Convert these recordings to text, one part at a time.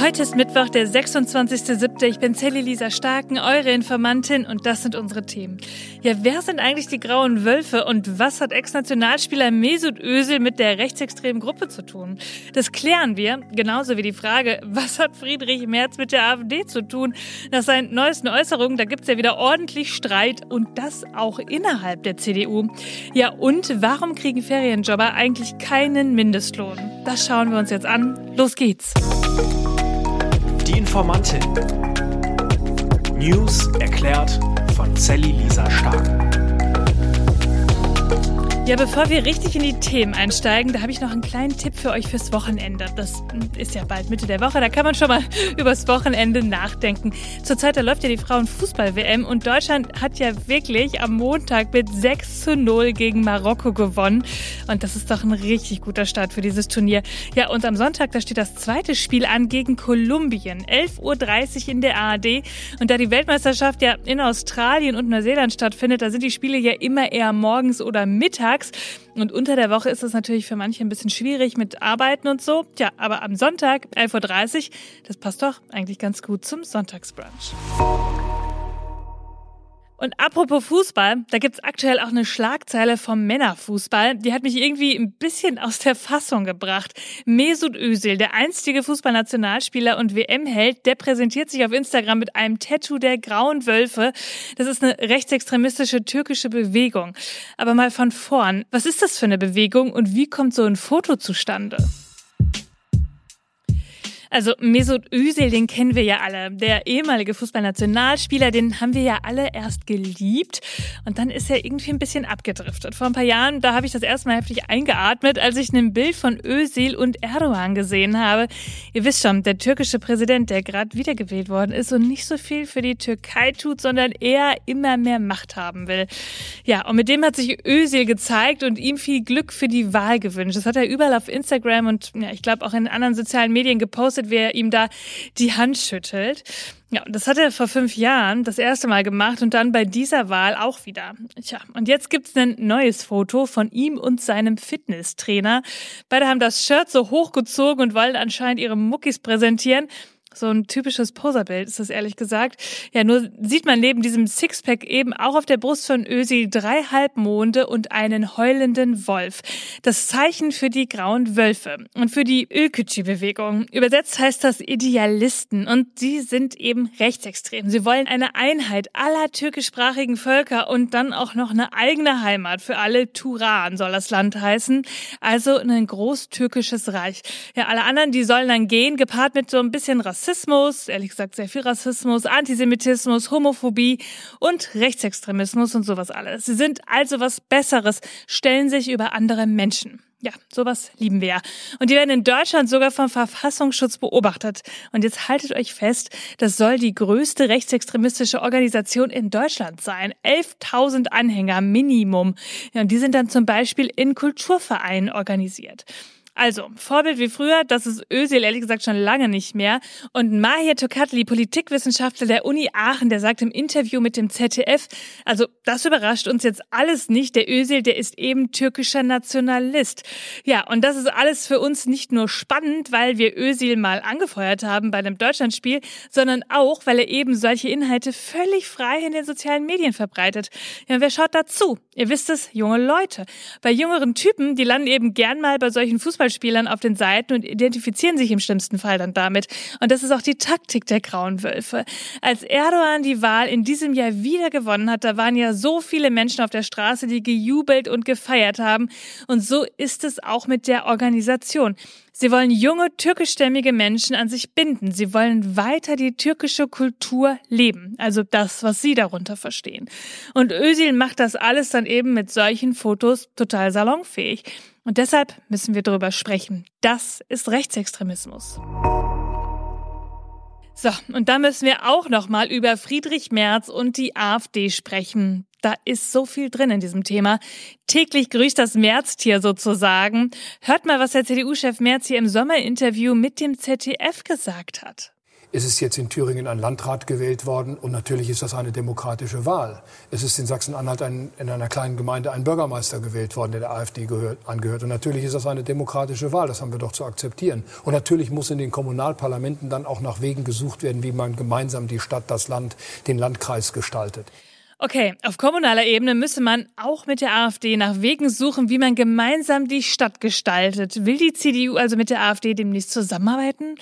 Heute ist Mittwoch, der 26.07. Ich bin Sally Lisa Starken, eure Informantin und das sind unsere Themen. Ja, wer sind eigentlich die grauen Wölfe und was hat Ex-Nationalspieler Mesut Özil mit der rechtsextremen Gruppe zu tun? Das klären wir, genauso wie die Frage, was hat Friedrich Merz mit der AfD zu tun? Nach seinen neuesten Äußerungen, da gibt's ja wieder ordentlich Streit und das auch innerhalb der CDU. Ja, und warum kriegen Ferienjobber eigentlich keinen Mindestlohn? Das schauen wir uns jetzt an. Los geht's. Die Informantin. News erklärt von Sally Lisa Stark. Ja, bevor wir richtig in die Themen einsteigen, da habe ich noch einen kleinen Tipp für euch fürs Wochenende. Das ist ja bald Mitte der Woche, da kann man schon mal übers Wochenende nachdenken. Zurzeit da läuft ja die Frauenfußball-WM und Deutschland hat ja wirklich am Montag mit 6 zu 0 gegen Marokko gewonnen. Und das ist doch ein richtig guter Start für dieses Turnier. Ja, und am Sonntag, da steht das zweite Spiel an gegen Kolumbien. 11.30 Uhr in der ARD. Und da die Weltmeisterschaft ja in Australien und Neuseeland stattfindet, da sind die Spiele ja immer eher morgens oder mittags mittags. Und unter der Woche ist es natürlich für manche ein bisschen schwierig mit Arbeiten und so. Tja, aber am Sonntag, 11.30 Uhr, das passt doch eigentlich ganz gut zum Sonntagsbrunch. Und apropos Fußball, da gibt's aktuell auch eine Schlagzeile vom Männerfußball. Die hat mich irgendwie ein bisschen aus der Fassung gebracht. Mesut Özil, der einstige Fußballnationalspieler und WM-Held, der präsentiert sich auf Instagram mit einem Tattoo der grauen Wölfe. Das ist eine rechtsextremistische türkische Bewegung. Aber mal von vorn, was ist das für eine Bewegung und wie kommt so ein Foto zustande? Also Mesut Özil, den kennen wir ja alle. Der ehemalige Fußballnationalspieler, den haben wir ja alle erst geliebt. Und dann ist er irgendwie ein bisschen abgedriftet. Vor ein paar Jahren, da habe ich das erste Mal heftig eingeatmet, als ich ein Bild von Özil und Erdogan gesehen habe. Ihr wisst schon, der türkische Präsident, der gerade wiedergewählt worden ist und nicht so viel für die Türkei tut, sondern eher immer mehr Macht haben will. Ja, und mit dem hat sich Özil gezeigt und ihm viel Glück für die Wahl gewünscht. Das hat er überall auf Instagram und ja, ich glaube auch in anderen sozialen Medien gepostet beobachtet, wer ihm da die Hand schüttelt. Ja, das hat er vor fünf Jahren das erste Mal gemacht und dann bei dieser Wahl auch wieder. Tja, und jetzt gibt's ein neues Foto von ihm und seinem Fitnesstrainer. Beide haben das Shirt so hochgezogen und wollen anscheinend ihre Muckis präsentieren. So ein typisches Poserbild ist das ehrlich gesagt. Ja, nur sieht man neben diesem Sixpack eben auch auf der Brust von Ösi drei Halbmonde und einen heulenden Wolf. Das Zeichen für die grauen Wölfe und für die Ölkütschi-Bewegung. Übersetzt heißt das Idealisten und sie sind eben rechtsextrem. Sie wollen eine Einheit aller türkischsprachigen Völker und dann auch noch eine eigene Heimat für alle. Turan soll das Land heißen. Also ein großtürkisches Reich. Ja, alle anderen, die sollen dann gehen, gepaart mit so ein bisschen Rassismus Rassismus, ehrlich gesagt sehr viel Rassismus, Antisemitismus, Homophobie und Rechtsextremismus und sowas alles. Sie sind also was Besseres, stellen sich über andere Menschen. Ja, sowas lieben wir ja. Und die werden in Deutschland sogar vom Verfassungsschutz beobachtet. Und jetzt haltet euch fest, das soll die größte rechtsextremistische Organisation in Deutschland sein. 11.000 Anhänger Minimum. Ja, und die sind dann zum Beispiel in Kulturvereinen organisiert. Also, Vorbild wie früher, das ist Özil ehrlich gesagt schon lange nicht mehr. Und Mahir Tokatli, Politikwissenschaftler der Uni Aachen, der sagt im Interview mit dem ZDF, also das überrascht uns jetzt alles nicht. Der Özil, der ist eben türkischer Nationalist. Ja, und das ist alles für uns nicht nur spannend, weil wir Özil mal angefeuert haben bei einem Deutschlandspiel, sondern auch, weil er eben solche Inhalte völlig frei in den sozialen Medien verbreitet. Ja, wer schaut dazu? Ihr wisst es, junge Leute. Bei jüngeren Typen, die landen eben gern mal bei solchen Fußball Fußballspielern auf den Seiten und identifizieren sich im schlimmsten Fall dann damit. Und das ist auch die Taktik der Grauen Wölfe. Als Erdogan die Wahl in diesem Jahr wieder gewonnen hat, da waren ja so viele Menschen auf der Straße, die gejubelt und gefeiert haben. Und so ist es auch mit der Organisation. Sie wollen junge türkischstämmige Menschen an sich binden. Sie wollen weiter die türkische Kultur leben. Also das, was Sie darunter verstehen. Und Özil macht das alles dann eben mit solchen Fotos total salonfähig. Und deshalb müssen wir darüber sprechen. Das ist Rechtsextremismus. So, und da müssen wir auch nochmal über Friedrich Merz und die AfD sprechen. Da ist so viel drin in diesem Thema. Täglich grüßt das Märztier sozusagen. Hört mal, was der CDU-Chef Merz hier im Sommerinterview mit dem ZDF gesagt hat. Es ist jetzt in Thüringen ein Landrat gewählt worden und natürlich ist das eine demokratische Wahl. Es ist in Sachsen-Anhalt in einer kleinen Gemeinde ein Bürgermeister gewählt worden, der der AfD gehört, angehört. Und natürlich ist das eine demokratische Wahl. Das haben wir doch zu akzeptieren. Und natürlich muss in den Kommunalparlamenten dann auch nach Wegen gesucht werden, wie man gemeinsam die Stadt, das Land, den Landkreis gestaltet. Okay, auf kommunaler Ebene müsse man auch mit der AfD nach Wegen suchen, wie man gemeinsam die Stadt gestaltet. Will die CDU also mit der AfD demnächst zusammenarbeiten?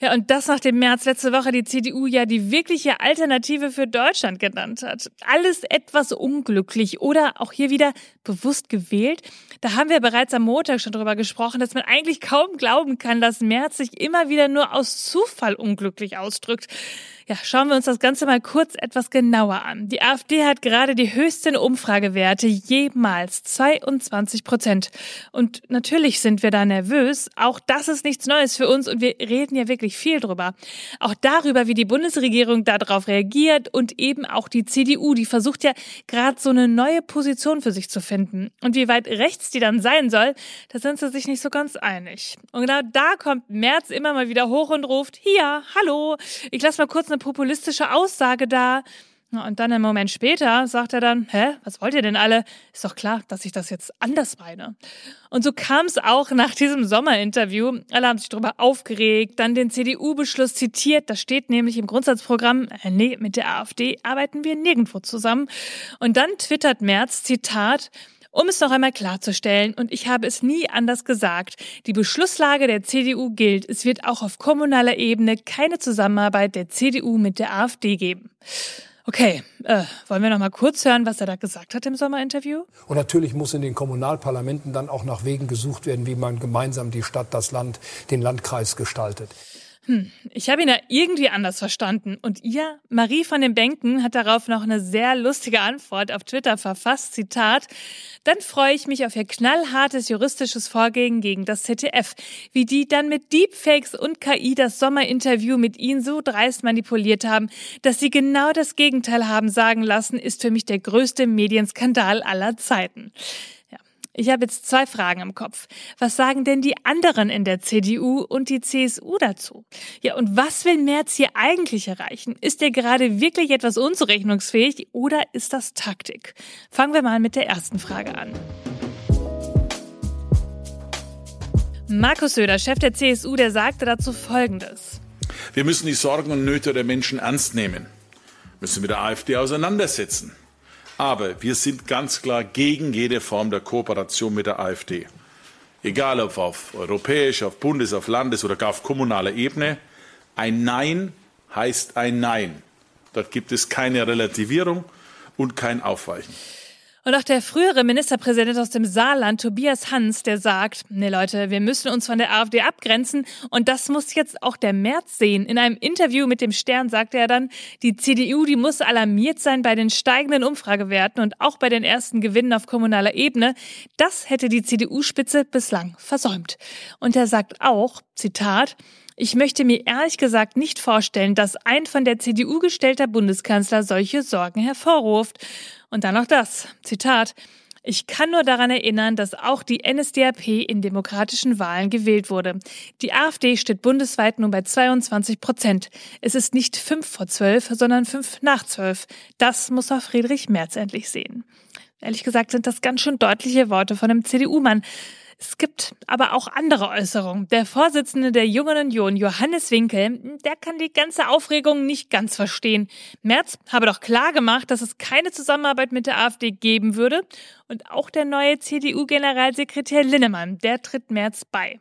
Ja, und das nachdem März letzte Woche die CDU ja die wirkliche Alternative für Deutschland genannt hat. Alles etwas unglücklich oder auch hier wieder bewusst gewählt. Da haben wir bereits am Montag schon drüber gesprochen, dass man eigentlich kaum glauben kann, dass Merz sich immer wieder nur aus Zufall unglücklich ausdrückt. Ja, schauen wir uns das Ganze mal kurz etwas genauer an. Die AfD hat gerade die höchsten Umfragewerte jemals, 22 Prozent. Und natürlich sind wir da nervös. Auch das ist nichts Neues für uns und wir reden ja wirklich viel drüber. Auch darüber, wie die Bundesregierung darauf reagiert und eben auch die CDU, die versucht ja gerade so eine neue Position für sich zu finden. Und wie weit rechts die dann sein soll, da sind sie sich nicht so ganz einig. Und genau da kommt Merz immer mal wieder hoch und ruft, hier, hallo, ich lasse mal kurz eine populistische Aussage da. Und dann einen Moment später sagt er dann, hä, was wollt ihr denn alle? Ist doch klar, dass ich das jetzt anders meine. Und so kam es auch nach diesem Sommerinterview. Alle haben sich darüber aufgeregt, dann den CDU-Beschluss zitiert. Da steht nämlich im Grundsatzprogramm, äh, nee, mit der AfD arbeiten wir nirgendwo zusammen. Und dann twittert Merz, Zitat, um es noch einmal klarzustellen, und ich habe es nie anders gesagt, die Beschlusslage der CDU gilt. Es wird auch auf kommunaler Ebene keine Zusammenarbeit der CDU mit der AfD geben. Okay, äh, wollen wir noch mal kurz hören, was er da gesagt hat im Sommerinterview? Und natürlich muss in den Kommunalparlamenten dann auch nach Wegen gesucht werden, wie man gemeinsam die Stadt, das Land, den Landkreis gestaltet. Hm, ich habe ihn ja irgendwie anders verstanden. Und ihr, Marie von den Bänken, hat darauf noch eine sehr lustige Antwort auf Twitter verfasst. Zitat. Dann freue ich mich auf ihr knallhartes juristisches Vorgehen gegen das ZDF. Wie die dann mit Deepfakes und KI das Sommerinterview mit ihnen so dreist manipuliert haben, dass sie genau das Gegenteil haben sagen lassen, ist für mich der größte Medienskandal aller Zeiten. Ich habe jetzt zwei Fragen im Kopf. Was sagen denn die anderen in der CDU und die CSU dazu? Ja, und was will Merz hier eigentlich erreichen? Ist er gerade wirklich etwas unzurechnungsfähig oder ist das Taktik? Fangen wir mal mit der ersten Frage an. Markus Söder, Chef der CSU, der sagte dazu Folgendes. Wir müssen die Sorgen und Nöte der Menschen ernst nehmen, müssen mit der AfD auseinandersetzen. Aber wir sind ganz klar gegen jede Form der Kooperation mit der AfD. Egal ob auf europäischer, auf Bundes-, auf Landes- oder gar auf kommunaler Ebene. Ein Nein heißt ein Nein. Dort gibt es keine Relativierung und kein Aufweichen. Und auch der frühere Ministerpräsident aus dem Saarland, Tobias Hans, der sagt, nee Leute, wir müssen uns von der AfD abgrenzen und das muss jetzt auch der März sehen. In einem Interview mit dem Stern sagte er dann, die CDU, die muss alarmiert sein bei den steigenden Umfragewerten und auch bei den ersten Gewinnen auf kommunaler Ebene. Das hätte die CDU-Spitze bislang versäumt. Und er sagt auch, Zitat, ich möchte mir ehrlich gesagt nicht vorstellen, dass ein von der CDU gestellter Bundeskanzler solche Sorgen hervorruft. Und dann noch das. Zitat. Ich kann nur daran erinnern, dass auch die NSDAP in demokratischen Wahlen gewählt wurde. Die AfD steht bundesweit nun bei 22 Prozent. Es ist nicht fünf vor zwölf, sondern fünf nach zwölf. Das muss auch Friedrich Merz endlich sehen. Ehrlich gesagt sind das ganz schön deutliche Worte von einem CDU-Mann. Es gibt aber auch andere Äußerungen. Der Vorsitzende der Jungen Union, Johannes Winkel, der kann die ganze Aufregung nicht ganz verstehen. Merz habe doch klar gemacht, dass es keine Zusammenarbeit mit der AfD geben würde. Und auch der neue CDU-Generalsekretär Linnemann, der tritt Merz bei.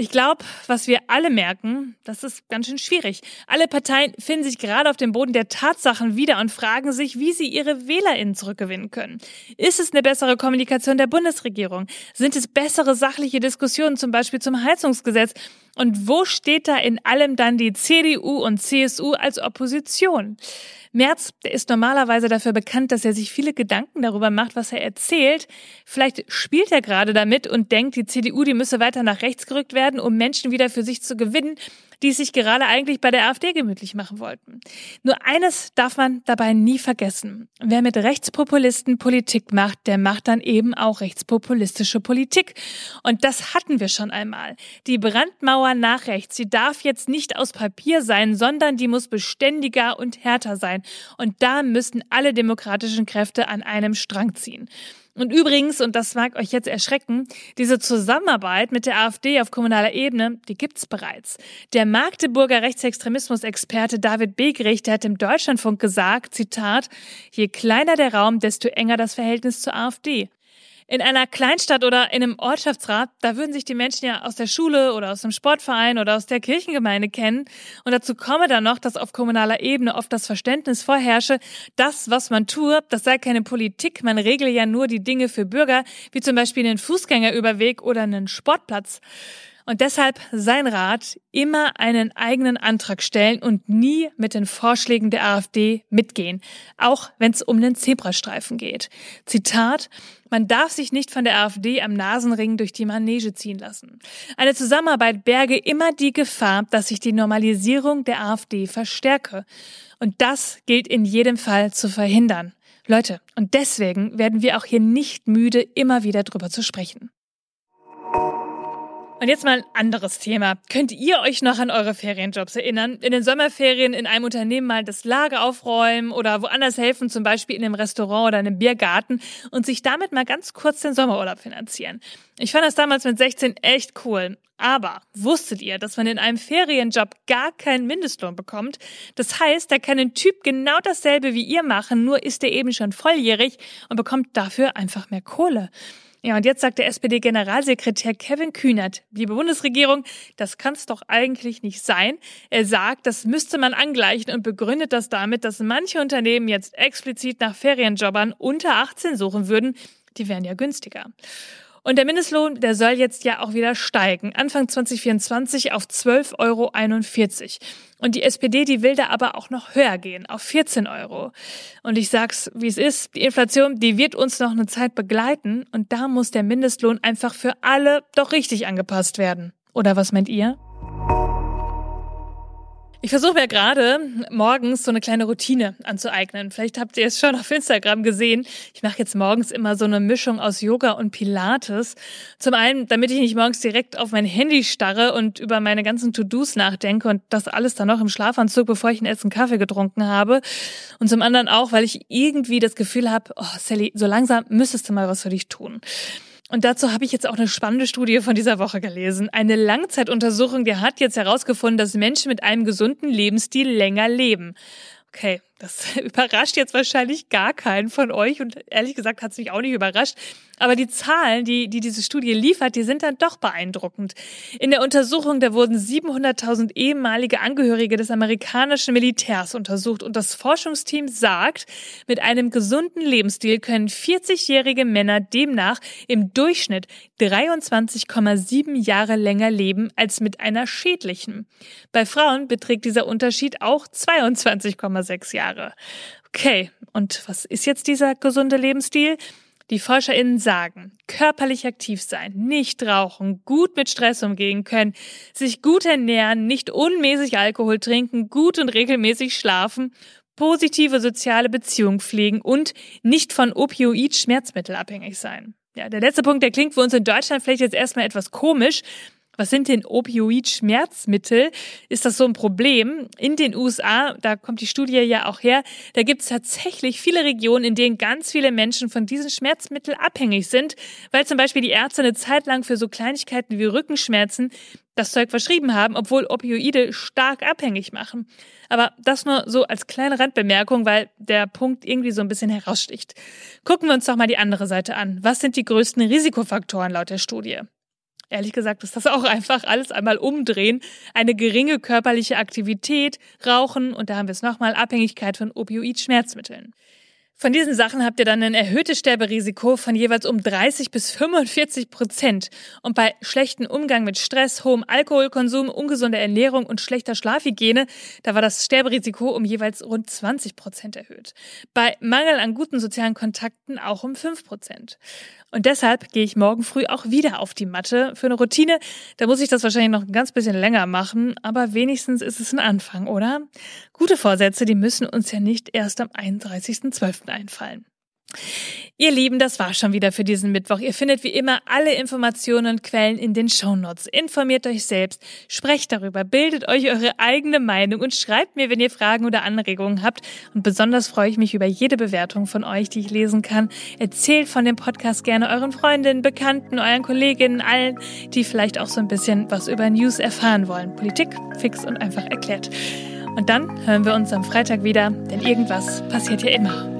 Ich glaube, was wir alle merken, das ist ganz schön schwierig. Alle Parteien finden sich gerade auf dem Boden der Tatsachen wieder und fragen sich, wie sie ihre WählerInnen zurückgewinnen können. Ist es eine bessere Kommunikation der Bundesregierung? Sind es bessere sachliche Diskussionen, zum Beispiel zum Heizungsgesetz? Und wo steht da in allem dann die CDU und CSU als Opposition? Merz, der ist normalerweise dafür bekannt, dass er sich viele Gedanken darüber macht, was er erzählt. Vielleicht spielt er gerade damit und denkt, die CDU, die müsse weiter nach rechts gerückt werden, um Menschen wieder für sich zu gewinnen. Die sich gerade eigentlich bei der AfD gemütlich machen wollten. Nur eines darf man dabei nie vergessen. Wer mit Rechtspopulisten Politik macht, der macht dann eben auch rechtspopulistische Politik. Und das hatten wir schon einmal. Die Brandmauer nach rechts, sie darf jetzt nicht aus Papier sein, sondern die muss beständiger und härter sein. Und da müssen alle demokratischen Kräfte an einem Strang ziehen. Und übrigens, und das mag euch jetzt erschrecken, diese Zusammenarbeit mit der AfD auf kommunaler Ebene, die gibt's bereits. Der Magdeburger Rechtsextremismus-Experte David Begrich, der hat im Deutschlandfunk gesagt, Zitat, je kleiner der Raum, desto enger das Verhältnis zur AfD. In einer Kleinstadt oder in einem Ortschaftsrat, da würden sich die Menschen ja aus der Schule oder aus dem Sportverein oder aus der Kirchengemeinde kennen. Und dazu komme dann noch, dass auf kommunaler Ebene oft das Verständnis vorherrsche, das, was man tue, das sei keine Politik, man regle ja nur die Dinge für Bürger, wie zum Beispiel einen Fußgängerüberweg oder einen Sportplatz. Und deshalb sein Rat, immer einen eigenen Antrag stellen und nie mit den Vorschlägen der AfD mitgehen, auch wenn es um den Zebrastreifen geht. Zitat, man darf sich nicht von der AfD am Nasenring durch die Manege ziehen lassen. Eine Zusammenarbeit berge immer die Gefahr, dass sich die Normalisierung der AfD verstärke. Und das gilt in jedem Fall zu verhindern. Leute, und deswegen werden wir auch hier nicht müde, immer wieder drüber zu sprechen. Und jetzt mal ein anderes Thema. Könnt ihr euch noch an eure Ferienjobs erinnern? In den Sommerferien in einem Unternehmen mal das Lager aufräumen oder woanders helfen, zum Beispiel in einem Restaurant oder einem Biergarten und sich damit mal ganz kurz den Sommerurlaub finanzieren. Ich fand das damals mit 16 echt cool. Aber wusstet ihr, dass man in einem Ferienjob gar keinen Mindestlohn bekommt? Das heißt, da kann ein Typ genau dasselbe wie ihr machen, nur ist er eben schon volljährig und bekommt dafür einfach mehr Kohle. Ja, und jetzt sagt der SPD-Generalsekretär Kevin Kühnert, liebe Bundesregierung, das kann es doch eigentlich nicht sein. Er sagt, das müsste man angleichen und begründet das damit, dass manche Unternehmen jetzt explizit nach Ferienjobbern unter 18 suchen würden. Die wären ja günstiger. Und der Mindestlohn, der soll jetzt ja auch wieder steigen. Anfang 2024 auf 12,41 Euro. Und die SPD, die will da aber auch noch höher gehen, auf 14 Euro. Und ich sag's, wie es ist, die Inflation, die wird uns noch eine Zeit begleiten. Und da muss der Mindestlohn einfach für alle doch richtig angepasst werden. Oder was meint ihr? Ich versuche mir gerade morgens so eine kleine Routine anzueignen. Vielleicht habt ihr es schon auf Instagram gesehen. Ich mache jetzt morgens immer so eine Mischung aus Yoga und Pilates. Zum einen, damit ich nicht morgens direkt auf mein Handy starre und über meine ganzen To-Dos nachdenke und das alles dann noch im Schlafanzug, bevor ich einen ersten Kaffee getrunken habe. Und zum anderen auch, weil ich irgendwie das Gefühl habe, oh Sally, so langsam müsstest du mal was für dich tun. Und dazu habe ich jetzt auch eine spannende Studie von dieser Woche gelesen. Eine Langzeituntersuchung, die hat jetzt herausgefunden, dass Menschen mit einem gesunden Lebensstil länger leben. Okay, das überrascht jetzt wahrscheinlich gar keinen von euch und ehrlich gesagt hat es mich auch nicht überrascht. Aber die Zahlen, die, die diese Studie liefert, die sind dann doch beeindruckend. In der Untersuchung, da wurden 700.000 ehemalige Angehörige des amerikanischen Militärs untersucht und das Forschungsteam sagt, mit einem gesunden Lebensstil können 40-jährige Männer demnach im Durchschnitt 23,7 Jahre länger leben als mit einer schädlichen. Bei Frauen beträgt dieser Unterschied auch 22,6 Jahre. Okay, und was ist jetzt dieser gesunde Lebensstil? Die ForscherInnen sagen, körperlich aktiv sein, nicht rauchen, gut mit Stress umgehen können, sich gut ernähren, nicht unmäßig Alkohol trinken, gut und regelmäßig schlafen, positive soziale Beziehungen pflegen und nicht von Opioid-Schmerzmittel abhängig sein. Ja, der letzte Punkt, der klingt für uns in Deutschland vielleicht jetzt erstmal etwas komisch, was sind denn Opioid-Schmerzmittel? Ist das so ein Problem? In den USA, da kommt die Studie ja auch her, da gibt es tatsächlich viele Regionen, in denen ganz viele Menschen von diesen Schmerzmitteln abhängig sind, weil zum Beispiel die Ärzte eine Zeit lang für so Kleinigkeiten wie Rückenschmerzen das Zeug verschrieben haben, obwohl Opioide stark abhängig machen. Aber das nur so als kleine Randbemerkung, weil der Punkt irgendwie so ein bisschen heraussticht. Gucken wir uns doch mal die andere Seite an. Was sind die größten Risikofaktoren laut der Studie? Ehrlich gesagt ist das auch einfach alles einmal umdrehen. Eine geringe körperliche Aktivität, Rauchen und da haben wir es nochmal, Abhängigkeit von Opioid-Schmerzmitteln. Von diesen Sachen habt ihr dann ein erhöhtes Sterberisiko von jeweils um 30 bis 45 Prozent. Und bei schlechtem Umgang mit Stress, hohem Alkoholkonsum, ungesunder Ernährung und schlechter Schlafhygiene, da war das Sterberisiko um jeweils rund 20 Prozent erhöht. Bei Mangel an guten sozialen Kontakten auch um 5 Prozent. Und deshalb gehe ich morgen früh auch wieder auf die Matte für eine Routine. Da muss ich das wahrscheinlich noch ein ganz bisschen länger machen, aber wenigstens ist es ein Anfang, oder? Gute Vorsätze, die müssen uns ja nicht erst am 31.12. einfallen. Ihr Lieben, das war schon wieder für diesen Mittwoch. Ihr findet wie immer alle Informationen und Quellen in den Shownotes. Informiert euch selbst, sprecht darüber, bildet euch eure eigene Meinung und schreibt mir, wenn ihr Fragen oder Anregungen habt. Und besonders freue ich mich über jede Bewertung von euch, die ich lesen kann. Erzählt von dem Podcast gerne euren Freundinnen, Bekannten, euren Kolleginnen, allen, die vielleicht auch so ein bisschen was über News erfahren wollen. Politik fix und einfach erklärt. Und dann hören wir uns am Freitag wieder, denn irgendwas passiert ja immer.